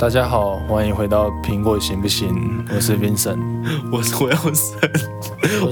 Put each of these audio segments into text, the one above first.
大家好，欢迎回到苹果行不行？我是 Vincent。我是我要生，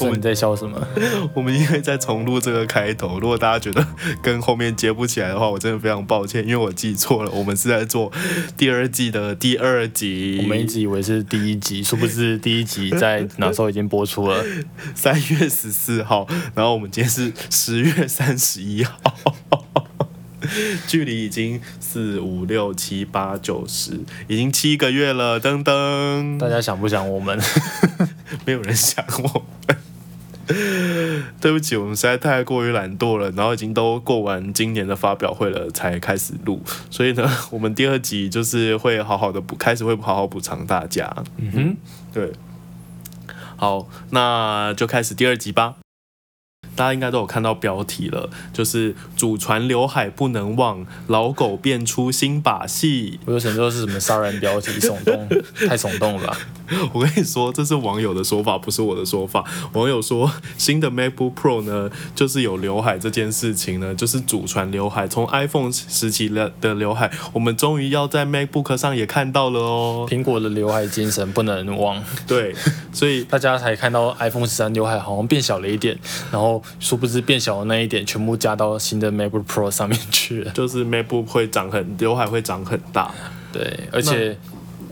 我们在笑什么？我们因为在重录这个开头，如果大家觉得跟后面接不起来的话，我真的非常抱歉，因为我记错了，我们是在做第二季的第二集。我们一直以为是第一集，殊不知第一集在哪时候已经播出了。三月十四号，然后我们今天是十月三十一号，距离已经四五六七八九十，已经七个月了，噔噔。大家想不想我们？没有人想我们。对不起，我们实在太过于懒惰了，然后已经都过完今年的发表会了，才开始录，所以呢，我们第二集就是会好好的补，开始会好好补偿大家。嗯哼，对，好，那就开始第二集吧。大家应该都有看到标题了，就是祖传刘海不能忘，老狗变出新把戏。我有想说是什么杀人标题，耸动，太耸动了？我跟你说，这是网友的说法，不是我的说法。网友说，新的 MacBook Pro 呢，就是有刘海这件事情呢，就是祖传刘海，从 iPhone 时期的的刘海，我们终于要在 MacBook 上也看到了哦。苹果的刘海精神不能忘，对，所以 大家才看到 iPhone 十三刘海好像变小了一点，然后殊不知变小的那一点全部加到新的 MacBook Pro 上面去了。就是 MacBook 会长很刘海会长很大。对，而且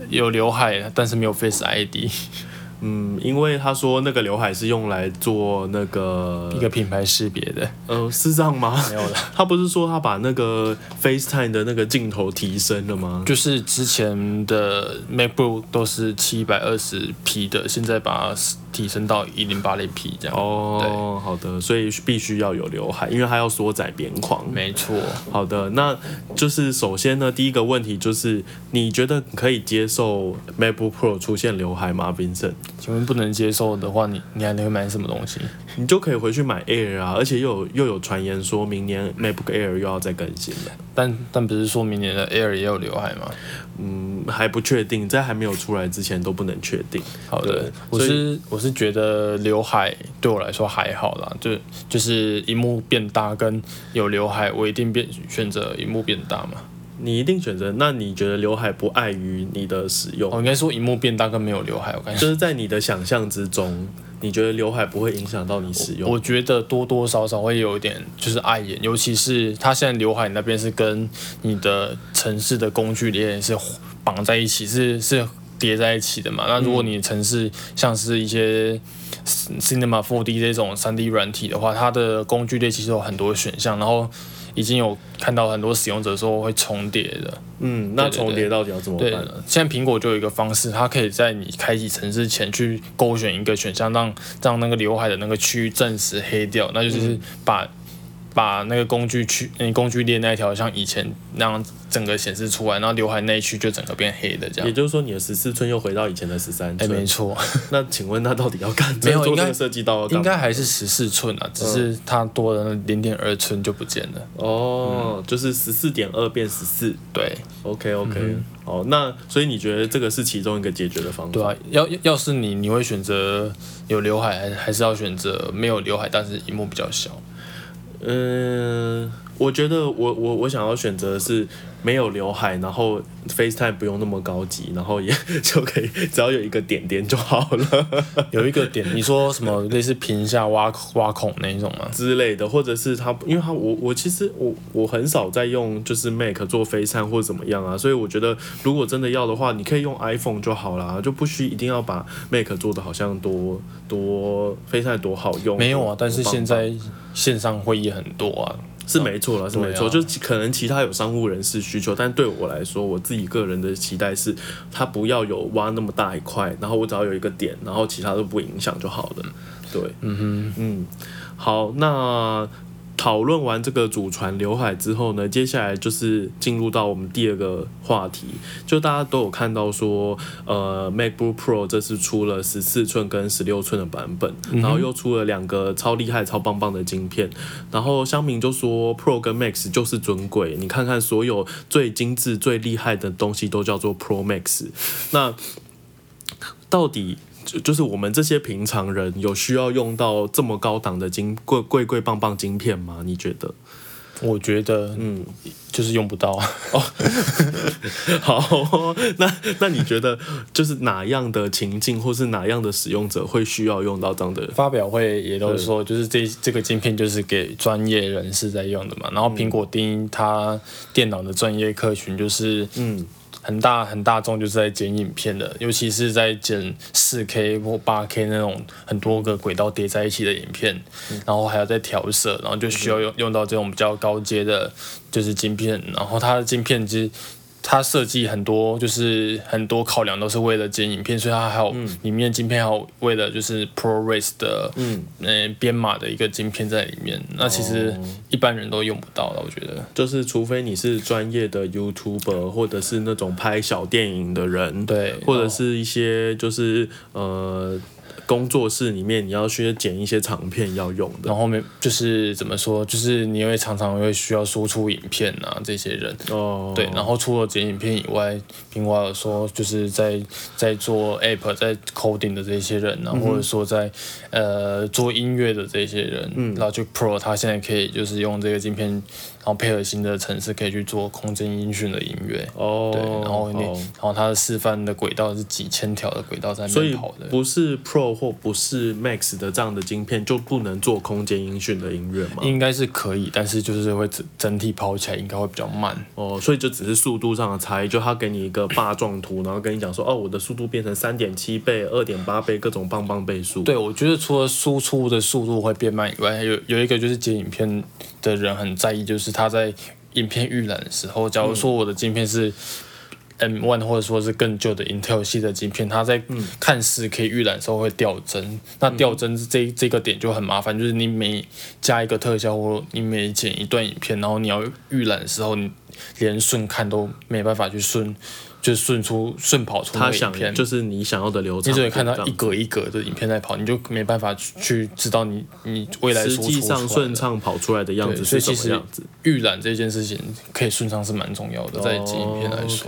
有刘海，但是没有 Face ID，嗯，因为他说那个刘海是用来做那个一个品牌识别的，呃，是这样吗？没有了。他不是说他把那个 FaceTime 的那个镜头提升了吗？就是之前的 MacBook 都是七百二十 P 的，现在把它提升到一零八零 P 这样。哦，好的，所以必须要有刘海，因为它要缩窄边框。没错，好的，那就是首先呢，第一个问题就是，你觉得可以接受 MacBook Pro 出现刘海吗，Vincent？请问不能接受的话，你你还能买什么东西？你就可以回去买 Air 啊，而且又有又有传言说明年 MacBook Air 又要再更新了。但但不是说明年的 Air 也有刘海吗？嗯，还不确定，在还没有出来之前都不能确定。好的，我是我是觉得刘海对我来说还好啦，就就是荧幕变大跟有刘海，我一定变选择荧幕变大嘛。你一定选择，那你觉得刘海不碍于你的使用？哦应该说荧幕变大跟没有刘海，我感觉就是在你的想象之中，你觉得刘海不会影响到你使用？我觉得多多少少会有一点就是碍眼，尤其是它现在刘海那边是跟你的城市的工具链是绑在一起，是是叠在一起的嘛。那如果你城市像是一些 Cinema 4D 这种 3D 软体的话，它的工具链其实有很多选项，然后已经有看到很多使用者说会重叠的。嗯，那重叠到底要怎么对办？，现在苹果就有一个方式，它可以在你开启城市前去勾选一个选项，让让那个刘海的那个区域暂时黑掉，那就是把、把那个工具区、那工具链那一条像以前那样整个显示出来，然后刘海那一区就整个变黑的这样。也就是说，你的十四寸又回到以前的十三哎，寸。没错，那请问他到底要干？没有 应该设计到应该还是十四寸啊，只是它多了零点二寸就不见了。哦，就是十四点二变十四。对 OK OK，、哦，那所以你觉得这个是其中一个解决的方法？对啊，要要是你你会选择有刘海，还还是要选择没有刘海，但是荧幕比较小？嗯，我觉得我我我想要选择是没有刘海，然后 FaceTime 不用那么高级，然后也 就可以只要有一个点点就好了 有一个点，你说什么类似屏下挖 挖孔那一种吗？之类的，或者是它，因为它我我其实我我很少在用就是 Mac 做 FaceTime 或者怎么样啊，所以我觉得如果真的要的话，你可以用 iPhone 就好啦，就不需一定要把 Mac 做的好像多多 FaceTime 多好用。没有啊，但是现在线上会议很多啊。是没错了，是没错，啊。就可能其他有商务人士需求，但对我来说，我自己个人的期待是，它不要有挖那么大一块，然后我只要有一个点，然后其他都不影响就好了。对，嗯哼，嗯，好，那讨论完这个祖传刘海之后呢，接下来就是进入到我们第二个话题，就大家都有看到说，呃，MacBook Pro 这次出了十四寸跟十六寸的版本，然后又出了两个超厉害、超棒棒的晶片，然后乡民就说 Pro 跟 Max 就是尊贵，你看看所有最精致、最厉害的东西都叫做 Pro Max，那到底？就就是我们这些平常人有需要用到这么高档的晶贵贵贵棒棒晶片吗？你觉得？我觉得嗯，就是用不到哦。好，那那你觉得就是哪样的情境或是哪样的使用者会需要用到这样的？发表会也都说，就是这这个晶片就是给专业人士在用的嘛。然后苹果定义它电脑的专业客群就是嗯很大很大众，就是在剪影片的，尤其是在剪四 K 或八 K 那种很多个轨道叠在一起的影片，然后还要再调色，然后就需要用用到这种比较高阶的，就是晶片。然后它的晶片其实它设计很多，就是很多考量都是为了剪影片，所以它还有里面的晶片还有为了就是 ProRes 的嗯，呃编码的一个晶片在里面。那其实哦一般人都用不到的，我觉得。就是除非你是专业的 YouTuber 或者是那种拍小电影的人，对，或者是一些就是呃工作室里面你要去剪一些长片要用的然后面就是怎么说，就是你会常常会需要输出影片啊，这些人。哦，对，然后除了剪影片以外，苹果有说就是在在做 App 在 coding 的这些人啊，嗯或者说在呃做音乐的这些人，嗯然后就 Pro 它现在可以就是用这个镜片，然后配合新的城市可以去做空间音讯的音乐。哦，对，然后然后它的示范的轨道是几千条的轨道在那。不是 Pro 或不是 Max 的这样的晶片就不能做空间音讯的音乐吗？应该是可以，但是就是会整整体跑起来应该会比较慢。哦，所以就只是速度上的差异，就他给你一个霸状图，然后跟你讲说，哦，我的速度变成三点七倍、二点八倍，各种棒棒倍数。对，我觉得除了输出的速度会变慢以外，有有一个就是剪影片的人很在意，就是他在影片预览的时候，假如说我的镜片是 M one 或者说是更旧的 Intel 系的镜片，它在看似可以预览时候会掉帧，那掉帧这这个点就很麻烦，就是你每加一个特效或你每剪一段影片，然后你要预览的时候，你连顺看都没办法去顺，就是顺出顺跑出那他想个影片，就是你想要的流程，你只会看到一格一格的影片在跑，你就没办法去去知道你你未来实际上顺畅跑出来的样子所是什么样子。预览这件事情可以顺畅是蛮重要的，在剪影片来说，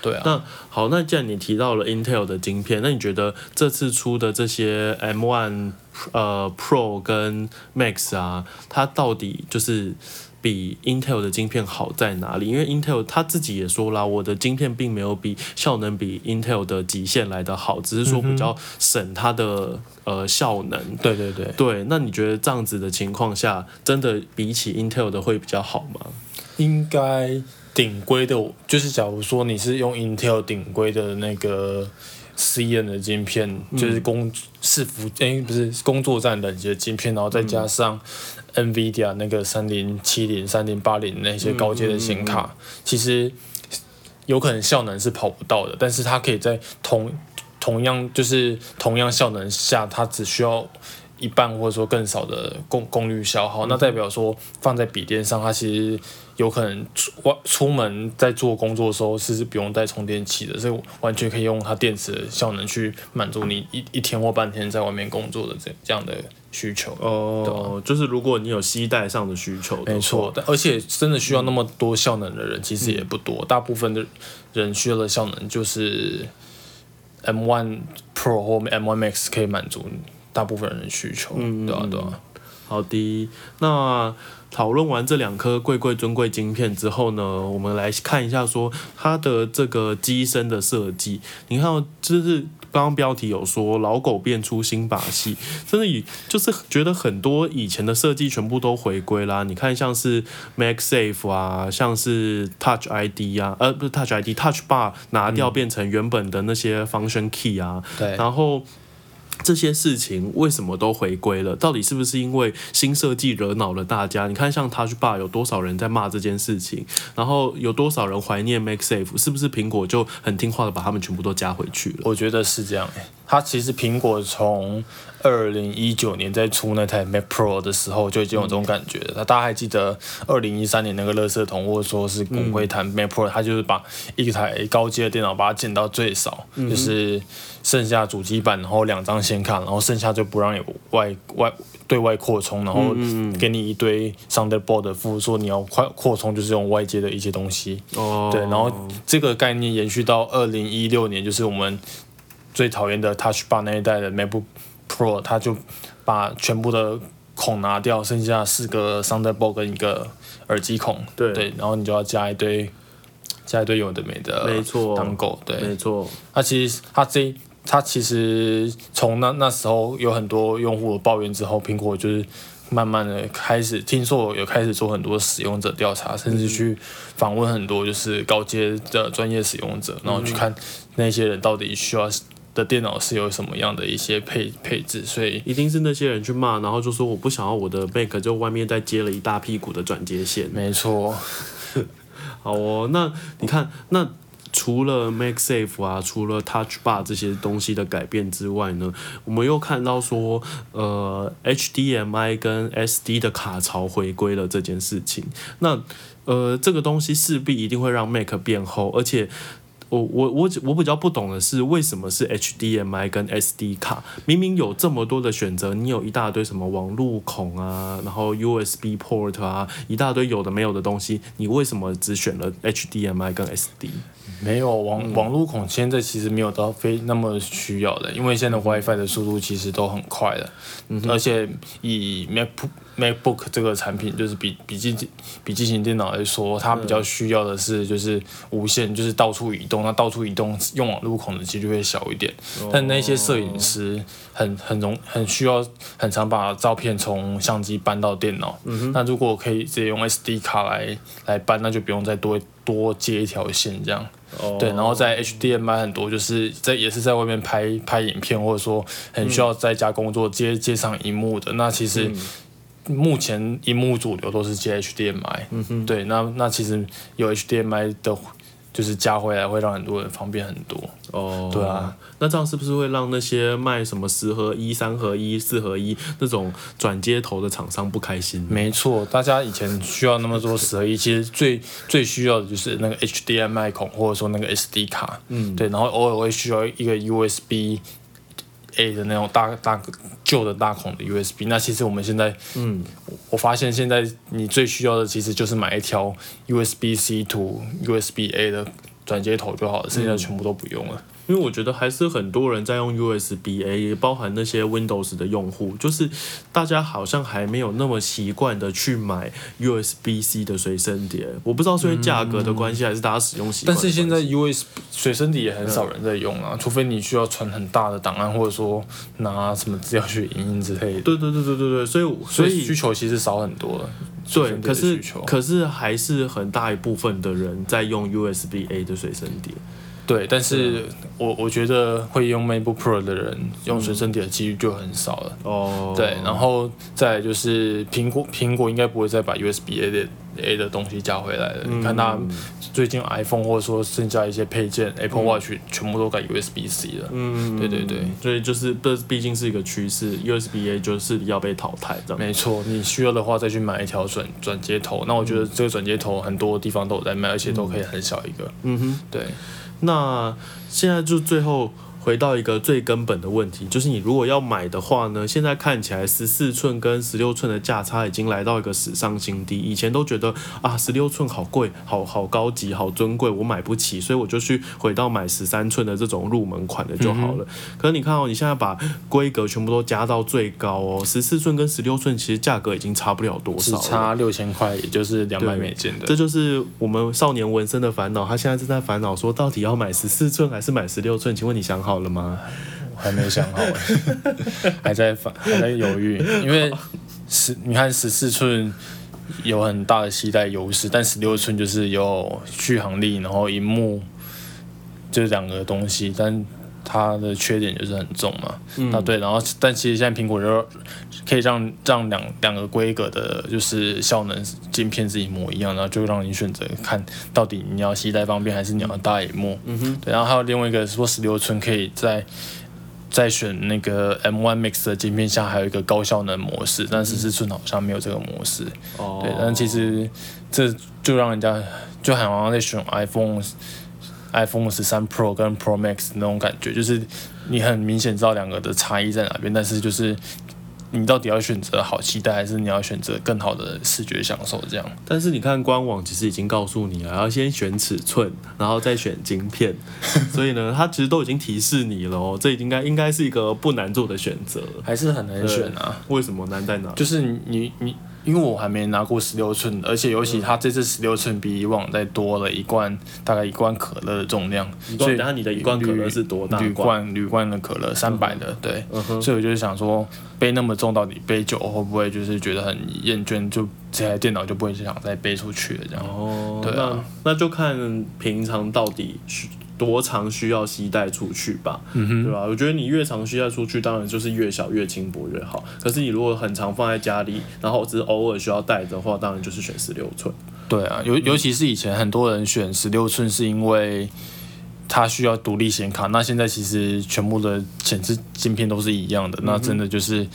对啊。那好，那既然你提到了 Intel 的晶片，那你觉得这次出的这些 M1 呃 Pro 跟 Max 啊，它到底就是比 Intel 的晶片好在哪里？因为 Intel 他自己也说啦，我的晶片并没有比效能比 Intel 的极限来的好，只是说比较省它的呃效能。对对对，对，那你觉得这样子的情况下，真的比起 Intel 的会比较好吗？应该顶规的，就是假如说你是用 Intel 顶规的那个 CN 的晶片，就是工伺服诶、不是工作站等级的晶片，然后再加上 NVIDIA 那个三零七零、三零八零那些高阶的显卡，其实有可能效能是跑不到的，但是它可以在同同样就是同样效能下，它只需要一半或者说更少的功功率消耗，那代表说放在笔电上，它其实有可能出外出门在做工作的时候是不用带充电器的，所以完全可以用它电池的效能去满足你一一天或半天在外面工作的这这样的需求。哦，就是如果你有携带上的需求的，没错，但而且真的需要那么多效能的人其实也不多，大部分的人需要的效能就是 M1 Pro 或 M1 Max 可以满足大部分人的需求，嗯对啊对啊。好的，那讨论完这两颗贵贵尊贵晶片之后呢，我们来看一下说它的这个机身的设计。你看，就是刚刚标题有说老狗变出新把戏，真的以就是觉得很多以前的设计全部都回归啦。你看像是 MagSafe 啊，像是 Touch ID 啊，呃不是 Touch ID，Touch Bar 拿掉变成原本的那些 Function Key 啊，对，然后这些事情为什么都回归了？到底是不是因为新设计惹恼了大家？你看，像 Touch Bar 有多少人在骂这件事情，然后有多少人怀念 Make Safe，是不是苹果就很听话的把他们全部都加回去了？我觉得是这样、欸。它其实苹果从二零一九年在出那台 Mac Pro 的时候就已经有这种感觉了。它大家还记得二零一三年那个乐色桶，或者说是骨灰坛 Mac Pro，它就是把一台高阶的电脑把它减到最少，就是剩下主机板，然后两张显卡，然后剩下就不让有外外对外扩充，然后给你一堆 Thunderbolt 的附，说你要快扩充就是用外接的一些东西。哦，对，然后这个概念延续到二零一六年，就是我们最讨厌的 Touch Bar 那一代的 MacBook Pro，它就把全部的孔拿掉，剩下四个 Thunderbolt 跟一个耳机孔，对对，然后你就要加一堆加一堆有的没的，没错当狗，对，没错，它其实它这它其实从那那时候有很多用户抱怨之后，苹果就是慢慢的开始听说有开始做很多使用者调查，甚至去访问很多就是高阶的专业使用者，然后去看那些人到底需要的电脑是有什么样的一些配配置，所以一定是那些人去骂，然后就说我不想要我的 Mac 就外面再接了一大屁股的转接线。没错，好哦，那你看，那除了 MagSafe 啊，除了 Touch Bar 这些东西的改变之外呢，我们又看到说，呃，HDMI 跟 SD 的卡槽回归了这件事情。那呃，这个东西势必一定会让 Mac 变厚，而且。我我我我比较不懂的是，为什么是 HDMI 跟 SD 卡？明明有这么多的选择，你有一大堆什么网路孔啊，然后 USB port 啊，一大堆有的没有的东西，你为什么只选了 HDMI 跟 SD？没有网网路孔现在其实没有到非那么需要的，因为现在 WiFi 的速度其实都很快的，而且以 MacBook MacBook 这个产品就是比笔记笔记型电脑来说，它比较需要的是就是无线，就是到处移动，那到处移动用网路孔的几率会小一点，但那些摄影师很很容很需要很常把照片从相机搬到电脑，那如果可以直接用 SD 卡来来搬，那就不用再多多接一条线这样。哦。对，然后在 HDMI 很多就是在也是在外面拍拍影片，或者说很需要在家工作接接上荧幕的，那其实目前荧幕主流都是接 HDMI，嗯哼，对，那那其实有 HDMI 的，就是加回来会让很多人方便很多。哦，对啊，那这样是不是会让那些卖什么十合一、三合一、四合一那种转接头的厂商不开心？没错，大家以前需要那么多十合一，其实最最需要的就是那个 HDMI 孔，或者说那个 SD 卡，嗯，对，然后偶尔会需要一个 USB A 的那种大大旧的大孔的 USB。那其实我们现在，嗯，我发现现在你最需要的其实就是买一条 USB C to USB A 的转接头就好了，剩下的全部都不用了。因为我觉得还是很多人在用 USB A，也包含那些 Windows 的用户，就是大家好像还没有那么习惯的去买 USB C 的随身碟。我不知道是因为价格的关系，还是大家使用习惯。但是现在 USB 随身碟也很少人在用啊，除非你需要传很大的档案，或者说拿什么资料去影印之类的。对对对对对对，所以所所以以需求其实少很多了。随对，可是可是还是很大一部分的人在用 USB A 的随身碟。对，但是我我觉得会用 MacBook Pro 的人用随身碟的几率就很少了。哦，对，然后再就是苹果，苹果应该不会再把 USB A 的 A 的东西加回来了。你看它最近 iPhone 或者说剩下一些配件，Apple Watch 全部都改 USB C 了。嗯，对对对，所以就是这毕竟是一个趋势，USB A 就是要被淘汰这样。没错，你需要的话再去买一条转转接头。那我觉得这个转接头很多地方都有在卖，而且都可以很小一个。嗯哼。对，那现在就最后回到一个最根本的问题，就是你如果要买的话呢，现在看起来十四寸跟十六寸的价差已经来到一个史上新低。以前都觉得啊，十六寸好贵，好好高级，好尊贵，我买不起，所以我就去回到买十三寸的这种入门款的就好了。可是你看哦，你现在把规格全部都加到最高哦，十四寸跟十六寸其实价格已经差不了多只少了。差六千块，也就是两百对美金的这。就是我们少年纹身的烦恼。他现在正在烦恼说，到底要买十四寸还是买十六寸？请问你想好了吗？我还没想好，还在反还在犹豫，因为十你看十四寸有很大的携带优势，但十六寸就是有续航力，然后荧幕这两个东西，但它的缺点就是很重嘛。啊对，然后但其实现在苹果就可以让让两两个规格的，就是效能镜片是一模一样，然后就让你选择看到底你要携带方便还是你要大荧幕。嗯哼，对，然后还有另外一个说十六寸可以在在选那个 M1 Max 的镜片下，还有一个高效能模式，但十四寸好像没有这个模式。哦对，但其实这就让人家就好像在选 iPhone。iPhone 十三 Pro 跟 Pro Max 那种感觉，就是你很明显知道两个的差异在哪边，但是就是你到底要选择好期待，还是你要选择更好的视觉享受？这样。但是你看官网其实已经告诉你了，要先选尺寸，然后再选晶片，所以呢，它其实都已经提示你了哦，这应该应该是一个不难做的选择。还是很难选啊？为什么难在哪？就是你你。因为我还没拿过十六寸，而且尤其它这次十六寸比以往再多了一罐，大概一罐可乐的重量。所以，然后你的一罐可乐是多大？铝罐铝罐的可乐，三百的，对。所以我就是想说，背那么重，到底背久会不会就是觉得很厌倦？就这台电脑就不会想再背出去了，这样。哦，对啊，那就看平常到底多长需要携带出去吧，对吧？我觉得你越长携带出去，当然就是越小越轻薄越好。可是你如果很常放在家里，然后只是偶尔需要带的话，当然就是选十六寸。对啊，尤尤其是以前很多人选十六寸，是因为它需要独立显卡。那现在其实全部的显示镜片都是一样的，那真的就是。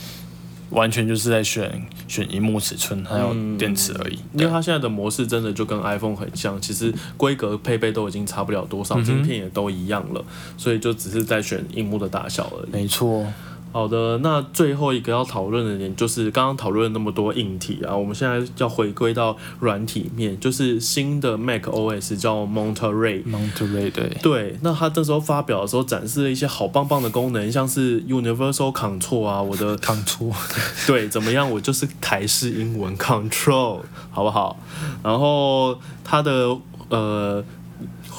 完全就是在选选荧幕尺寸还有电池而已，因为它现在的模式真的就跟 iPhone 很像，其实规格配备都已经差不了多少，镜片也都一样了，所以就只是在选荧幕的大小而已。没错。好的，那最后一个要讨论的点就是刚刚讨论那么多硬体啊，我们现在要回归到软体面，就是新的 Mac OS 叫 Monterey。Monterey 对。对，那它这时候发表的时候展示了一些好棒棒的功能，像是 Universal Control 啊，我的 Control。对，怎么样？我就是台式英文 Control，好不好？然后它的呃。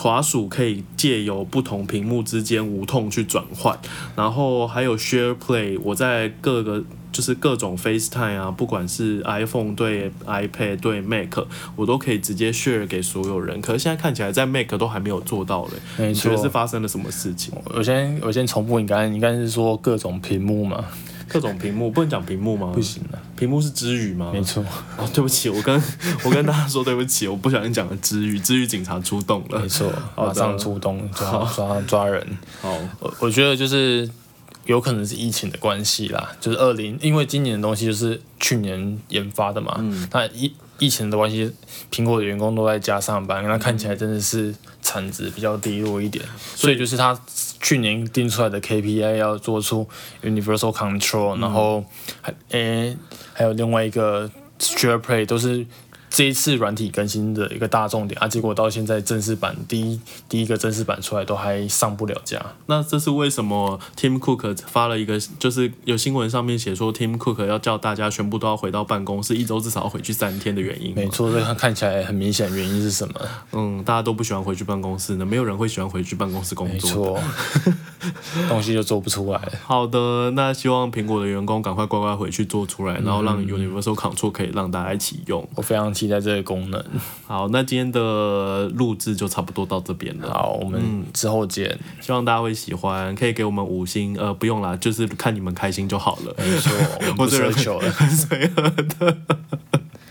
滑鼠可以借由不同屏幕之间无痛去转换，然后还有 Share Play，我在各个就是各种 FaceTime 啊，不管是 iPhone 对 iPad 对 Mac，我都可以直接 share 给所有人。可是现在看起来在 Mac 都还没有做到嘞，你觉得是发生了什么事情？我先我先重复，你刚才你刚才是说各种屏幕吗？各种屏幕不能讲屏幕吗？不行的，屏幕是知语吗？没错。哦，对不起，我跟 我跟大家说对不起，我不小心讲了知语，知语警察出动了。没错，马上出动抓抓抓人。好，我我觉得就是有可能是疫情的关系啦，就是二零，因为今年的东西就是去年研发的嘛，那疫疫情的关系，苹果的员工都在家上班，那看起来真的是产值比较低落一点，所以就是他。去年定出来的 KPI 要做出 Universal Control，然后还诶还有另外一个 Share Play 都是。这一次软体更新的一个大重点啊，结果到现在正式版第一第一个正式版出来都还上不了架。那这是为什么？Tim Cook 发了一个，就是有新闻上面写说，Tim Cook 要叫大家全部都要回到办公室，一周至少要回去三天的原因。没错，这看看起来很明显，原因是什么？嗯，大家都不喜欢回去办公室呢，没有人会喜欢回去办公室工作。没错，东西就做不出来。好的，那希望苹果的员工赶快乖乖回去做出来，然后让 Universal Control 可以让大家一起用。我非常。期待这个功能。好，那今天的录制就差不多到这边了。好，我们之后见。希望大家会喜欢，可以给我们五星。呃，不用啦，就是看你们开心就好了。没错，我这人求了，很随和的。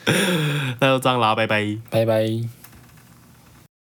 那就这样啦，拜拜，拜拜。